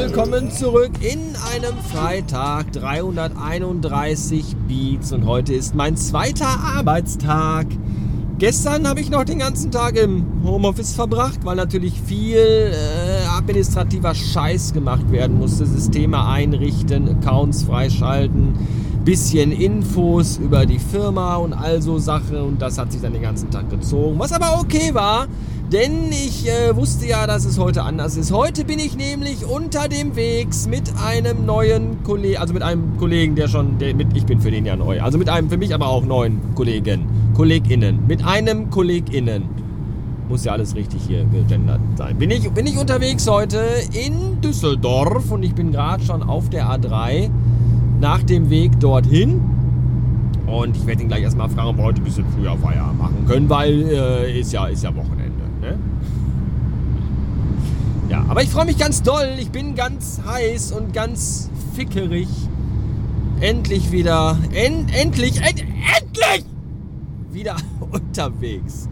willkommen zurück in einem Freitag 331 Beats und heute ist mein zweiter Arbeitstag. Gestern habe ich noch den ganzen Tag im Homeoffice verbracht, weil natürlich viel äh, administrativer Scheiß gemacht werden musste. Systeme einrichten, Accounts freischalten, bisschen Infos über die Firma und all so Sachen und das hat sich dann den ganzen Tag gezogen. Was aber okay war, denn ich äh, wusste ja, dass es heute anders ist. Heute bin ich nämlich unter dem Wegs mit einem neuen Kollegen, also mit einem Kollegen, der schon, der mit, ich bin für den ja neu, also mit einem für mich aber auch neuen Kollegen, KollegInnen, mit einem KollegInnen. Muss ja alles richtig hier gegendert sein. Bin ich, bin ich unterwegs heute in Düsseldorf und ich bin gerade schon auf der A3 nach dem Weg dorthin. Und ich werde ihn gleich erstmal fragen, ob wir heute ein bisschen früher Feierabend machen können, weil äh, ist, ja, ist ja Wochenende. Ja, aber ich freue mich ganz doll. Ich bin ganz heiß und ganz fickerig. Endlich wieder, en, endlich, en, endlich wieder unterwegs.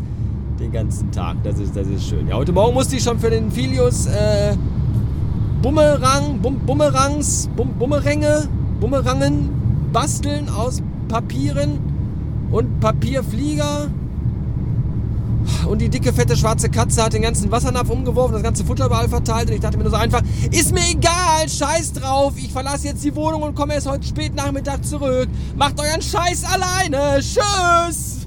Den ganzen Tag. Das ist, das ist schön. Ja, heute Morgen musste ich schon für den Filius äh, Bumerang, Bum, Bumerangs, Bum, Bumeränge, Bumerangen basteln aus Papieren und Papierflieger und die dicke, fette, schwarze Katze hat den ganzen Wassernapf umgeworfen, das ganze Futter überall verteilt. Und ich dachte mir nur so einfach, ist mir egal, scheiß drauf. Ich verlasse jetzt die Wohnung und komme erst heute spät Nachmittag zurück. Macht euren Scheiß alleine. Tschüss.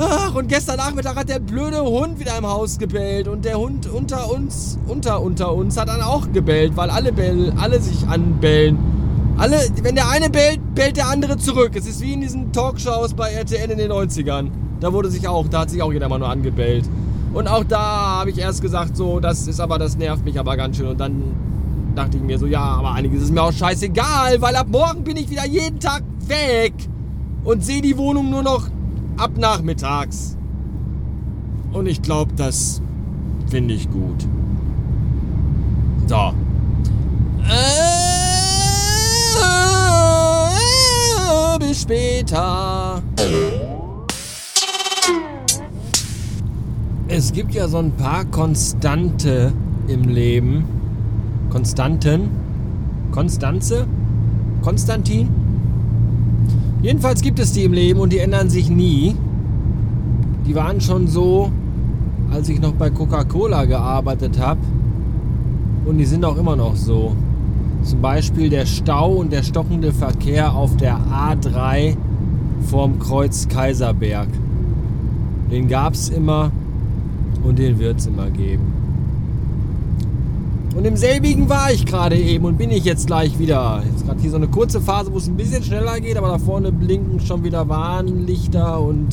Ach, und gestern Nachmittag hat der blöde Hund wieder im Haus gebellt. Und der Hund unter uns, unter, unter uns, hat dann auch gebellt, weil alle, bellen, alle sich anbellen. Alle, wenn der eine bellt, bellt der andere zurück. Es ist wie in diesen Talkshows bei RTL in den 90ern. Da wurde sich auch, da hat sich auch jeder mal nur angebellt. Und auch da habe ich erst gesagt, so, das ist aber, das nervt mich aber ganz schön. Und dann dachte ich mir so, ja, aber einiges ist mir auch scheißegal, weil ab morgen bin ich wieder jeden Tag weg und sehe die Wohnung nur noch ab nachmittags. Und ich glaube, das finde ich gut. So. Äh, bis später. Es gibt ja so ein paar Konstante im Leben. Konstanten? Konstanze? Konstantin? Jedenfalls gibt es die im Leben und die ändern sich nie. Die waren schon so, als ich noch bei Coca-Cola gearbeitet habe. Und die sind auch immer noch so. Zum Beispiel der Stau und der stockende Verkehr auf der A3 vorm Kreuz Kaiserberg. Den gab es immer und den wird es immer geben. Und im selbigen war ich gerade eben und bin ich jetzt gleich wieder. Jetzt gerade hier so eine kurze Phase, wo es ein bisschen schneller geht, aber da vorne blinken schon wieder Warnlichter und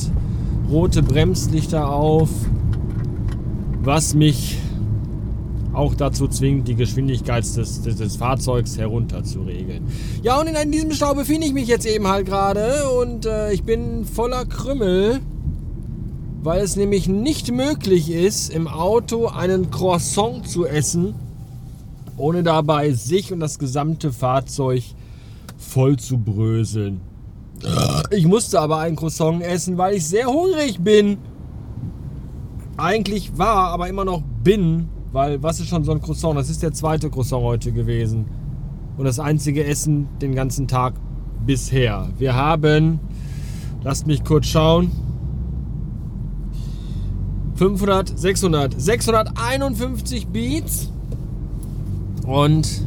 rote Bremslichter auf. Was mich auch dazu zwingt, die Geschwindigkeit des, des, des Fahrzeugs herunterzuregeln. Ja, und in diesem Stau befinde ich mich jetzt eben halt gerade und äh, ich bin voller Krümmel weil es nämlich nicht möglich ist, im Auto einen Croissant zu essen, ohne dabei sich und das gesamte Fahrzeug voll zu bröseln. Ich musste aber ein Croissant essen, weil ich sehr hungrig bin. Eigentlich war, aber immer noch bin, weil was ist schon so ein Croissant? Das ist der zweite Croissant heute gewesen. Und das einzige Essen den ganzen Tag bisher. Wir haben, lasst mich kurz schauen, 500, 600, 651 Beats. Und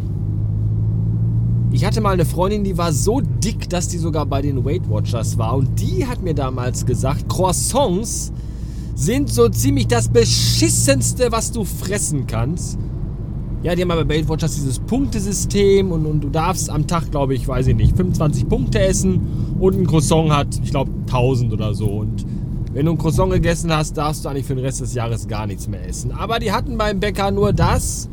ich hatte mal eine Freundin, die war so dick, dass die sogar bei den Weight Watchers war. Und die hat mir damals gesagt, Croissants sind so ziemlich das beschissenste, was du fressen kannst. Ja, die haben aber bei Weight Watchers dieses Punktesystem und, und du darfst am Tag, glaube ich, weiß ich nicht, 25 Punkte essen und ein Croissant hat, ich glaube, 1000 oder so. Und wenn du ein Croissant gegessen hast, darfst du eigentlich für den Rest des Jahres gar nichts mehr essen. Aber die hatten beim Bäcker nur das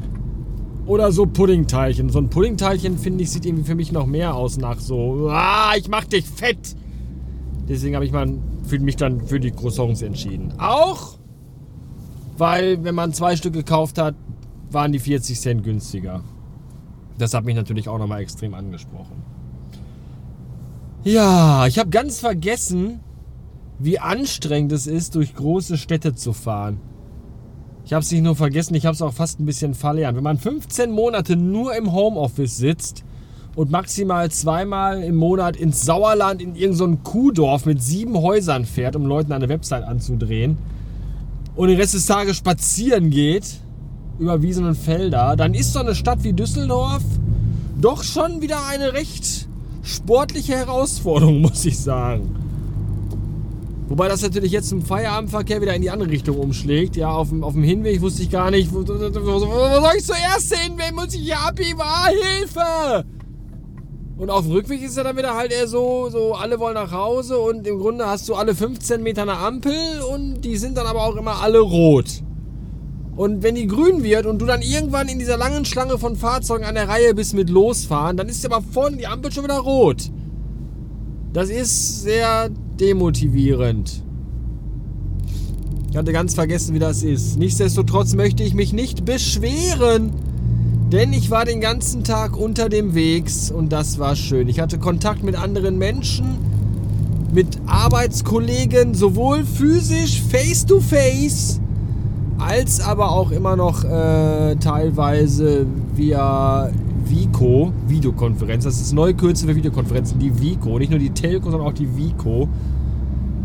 oder so Puddingteilchen. So ein Puddingteilchen, finde ich, sieht irgendwie für mich noch mehr aus nach so, ah, ich mach dich fett. Deswegen habe ich mal für mich dann für die Croissants entschieden. Auch, weil wenn man zwei Stück gekauft hat, waren die 40 Cent günstiger. Das hat mich natürlich auch nochmal extrem angesprochen. Ja, ich habe ganz vergessen, wie anstrengend es ist, durch große Städte zu fahren. Ich habe es nicht nur vergessen, ich habe es auch fast ein bisschen verlernt. Wenn man 15 Monate nur im Homeoffice sitzt und maximal zweimal im Monat ins Sauerland in irgendein so Kuhdorf mit sieben Häusern fährt, um Leuten eine Website anzudrehen und den Rest des Tages spazieren geht über Wiesen und Felder, dann ist so eine Stadt wie Düsseldorf doch schon wieder eine recht sportliche Herausforderung, muss ich sagen. Wobei das natürlich jetzt im Feierabendverkehr wieder in die andere Richtung umschlägt. Ja, auf dem, auf dem Hinweg wusste ich gar nicht, wo, wo, wo soll ich zuerst hin? Wen muss ich hier abheben? Ah, Hilfe! Und auf dem Rückweg ist ja dann wieder halt eher so, so alle wollen nach Hause und im Grunde hast du alle 15 Meter eine Ampel und die sind dann aber auch immer alle rot. Und wenn die grün wird und du dann irgendwann in dieser langen Schlange von Fahrzeugen an der Reihe bist mit losfahren, dann ist aber vorne die Ampel schon wieder rot. Das ist sehr demotivierend. Ich hatte ganz vergessen, wie das ist. Nichtsdestotrotz möchte ich mich nicht beschweren. Denn ich war den ganzen Tag unter dem Wegs und das war schön. Ich hatte Kontakt mit anderen Menschen, mit Arbeitskollegen, sowohl physisch, face to face, als aber auch immer noch äh, teilweise via Vico, Videokonferenz. Das ist neue Kürze für Videokonferenzen, die Vico. Nicht nur die Telco, sondern auch die Vico.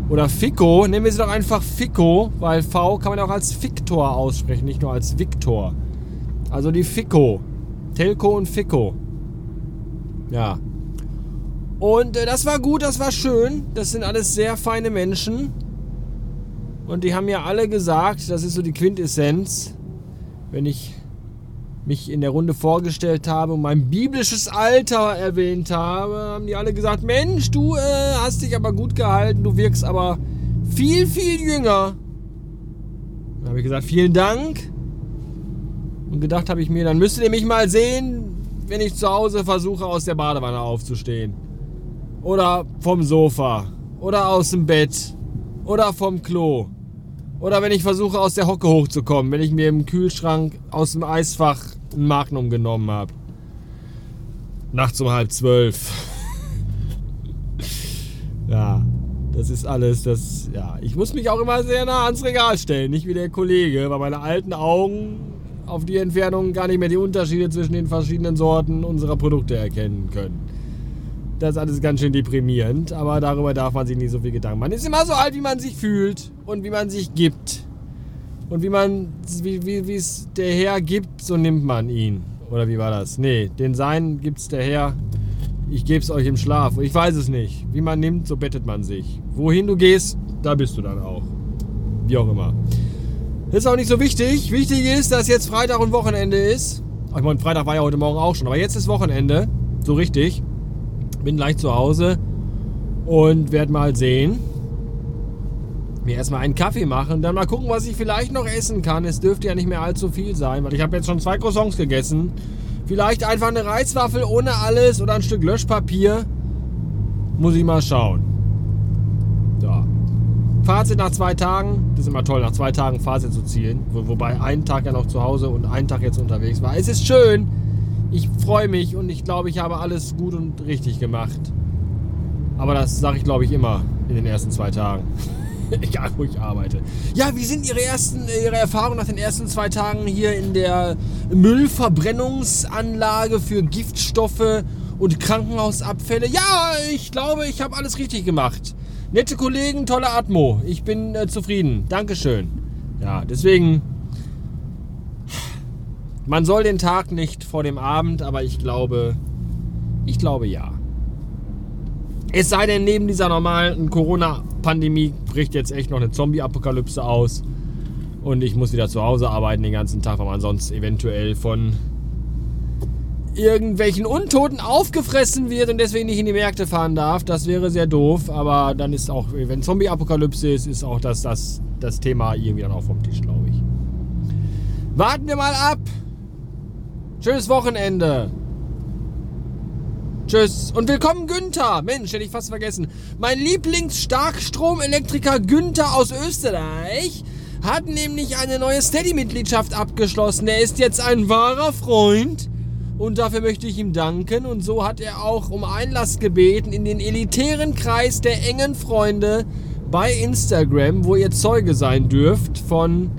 Oder Fico, nennen wir sie doch einfach Fico, weil V kann man auch als Victor aussprechen, nicht nur als Victor. Also die Fico. Telco und Fico. Ja. Und äh, das war gut, das war schön. Das sind alles sehr feine Menschen. Und die haben ja alle gesagt, das ist so die Quintessenz, wenn ich mich in der Runde vorgestellt habe und mein biblisches Alter erwähnt habe, haben die alle gesagt, Mensch, du äh, hast dich aber gut gehalten, du wirkst aber viel, viel jünger. Dann habe ich gesagt, vielen Dank. Und gedacht habe ich mir, dann müsstet ihr mich mal sehen, wenn ich zu Hause versuche, aus der Badewanne aufzustehen. Oder vom Sofa. Oder aus dem Bett. Oder vom Klo. Oder wenn ich versuche, aus der Hocke hochzukommen, wenn ich mir im Kühlschrank aus dem Eisfach ein Magnum genommen habe. Nachts um halb zwölf. ja, das ist alles, das, ja. Ich muss mich auch immer sehr nah ans Regal stellen, nicht wie der Kollege, weil meine alten Augen auf die Entfernung gar nicht mehr die Unterschiede zwischen den verschiedenen Sorten unserer Produkte erkennen können. Das ist alles ganz schön deprimierend, aber darüber darf man sich nicht so viel Gedanken machen. Man ist immer so alt, wie man sich fühlt und wie man sich gibt. Und wie man, wie, wie, es der Herr gibt, so nimmt man ihn. Oder wie war das? Nee, den Sein gibt's der Herr. Ich geb's euch im Schlaf. Ich weiß es nicht. Wie man nimmt, so bettet man sich. Wohin du gehst, da bist du dann auch. Wie auch immer. Ist auch nicht so wichtig. Wichtig ist, dass jetzt Freitag und Wochenende ist. Ich meine, Freitag war ja heute Morgen auch schon, aber jetzt ist Wochenende. So richtig. Bin gleich zu Hause und werde mal sehen. Mir erstmal einen Kaffee machen, dann mal gucken, was ich vielleicht noch essen kann. Es dürfte ja nicht mehr allzu viel sein, weil ich habe jetzt schon zwei Croissants gegessen. Vielleicht einfach eine Reiswaffel ohne alles oder ein Stück Löschpapier. Muss ich mal schauen. Fazit nach zwei Tagen, das ist immer toll, nach zwei Tagen Fazit zu ziehen, wo, wobei ein Tag ja noch zu Hause und ein Tag jetzt unterwegs war. Es ist schön, ich freue mich und ich glaube, ich habe alles gut und richtig gemacht. Aber das sage ich, glaube ich, immer in den ersten zwei Tagen. Egal, wo ich arbeite. Ja, wie sind Ihre ersten, Ihre Erfahrungen nach den ersten zwei Tagen hier in der Müllverbrennungsanlage für Giftstoffe und Krankenhausabfälle? Ja, ich glaube, ich habe alles richtig gemacht. Nette Kollegen, tolle Atmo. Ich bin äh, zufrieden. Dankeschön. Ja, deswegen. Man soll den Tag nicht vor dem Abend, aber ich glaube, ich glaube ja. Es sei denn, neben dieser normalen Corona-Pandemie bricht jetzt echt noch eine Zombie-Apokalypse aus. Und ich muss wieder zu Hause arbeiten den ganzen Tag, weil man sonst eventuell von irgendwelchen Untoten aufgefressen wird und deswegen nicht in die Märkte fahren darf. Das wäre sehr doof, aber dann ist auch, wenn Zombie-Apokalypse ist, ist auch das, das, das Thema irgendwie dann auch vom Tisch, glaube ich. Warten wir mal ab. Schönes Wochenende. Tschüss und willkommen Günther. Mensch, hätte ich fast vergessen. Mein Lieblings-Starkstromelektriker Günther aus Österreich hat nämlich eine neue Steady-Mitgliedschaft abgeschlossen. Er ist jetzt ein wahrer Freund und dafür möchte ich ihm danken. Und so hat er auch um Einlass gebeten in den elitären Kreis der engen Freunde bei Instagram, wo ihr Zeuge sein dürft von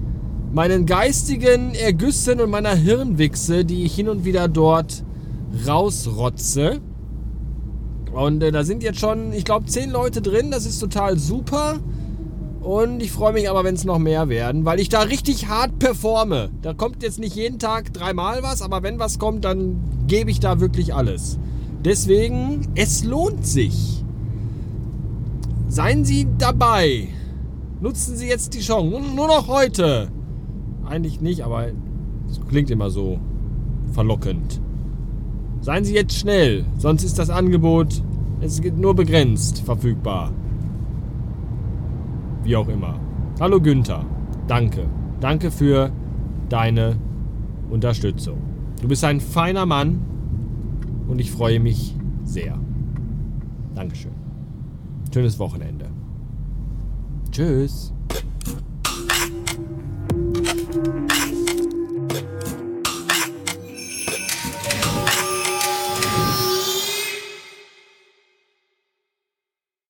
meinen geistigen Ergüssen und meiner Hirnwichse, die ich hin und wieder dort rausrotze. Und äh, da sind jetzt schon, ich glaube, zehn Leute drin. Das ist total super. Und ich freue mich aber, wenn es noch mehr werden, weil ich da richtig hart performe. Da kommt jetzt nicht jeden Tag dreimal was, aber wenn was kommt, dann gebe ich da wirklich alles. Deswegen, es lohnt sich. Seien Sie dabei. Nutzen Sie jetzt die Chance. Nur noch heute. Eigentlich nicht, aber es klingt immer so verlockend. Seien Sie jetzt schnell, sonst ist das Angebot es ist nur begrenzt verfügbar. Wie auch immer. Hallo Günther. Danke. Danke für deine Unterstützung. Du bist ein feiner Mann und ich freue mich sehr. Dankeschön. Schönes Wochenende. Tschüss.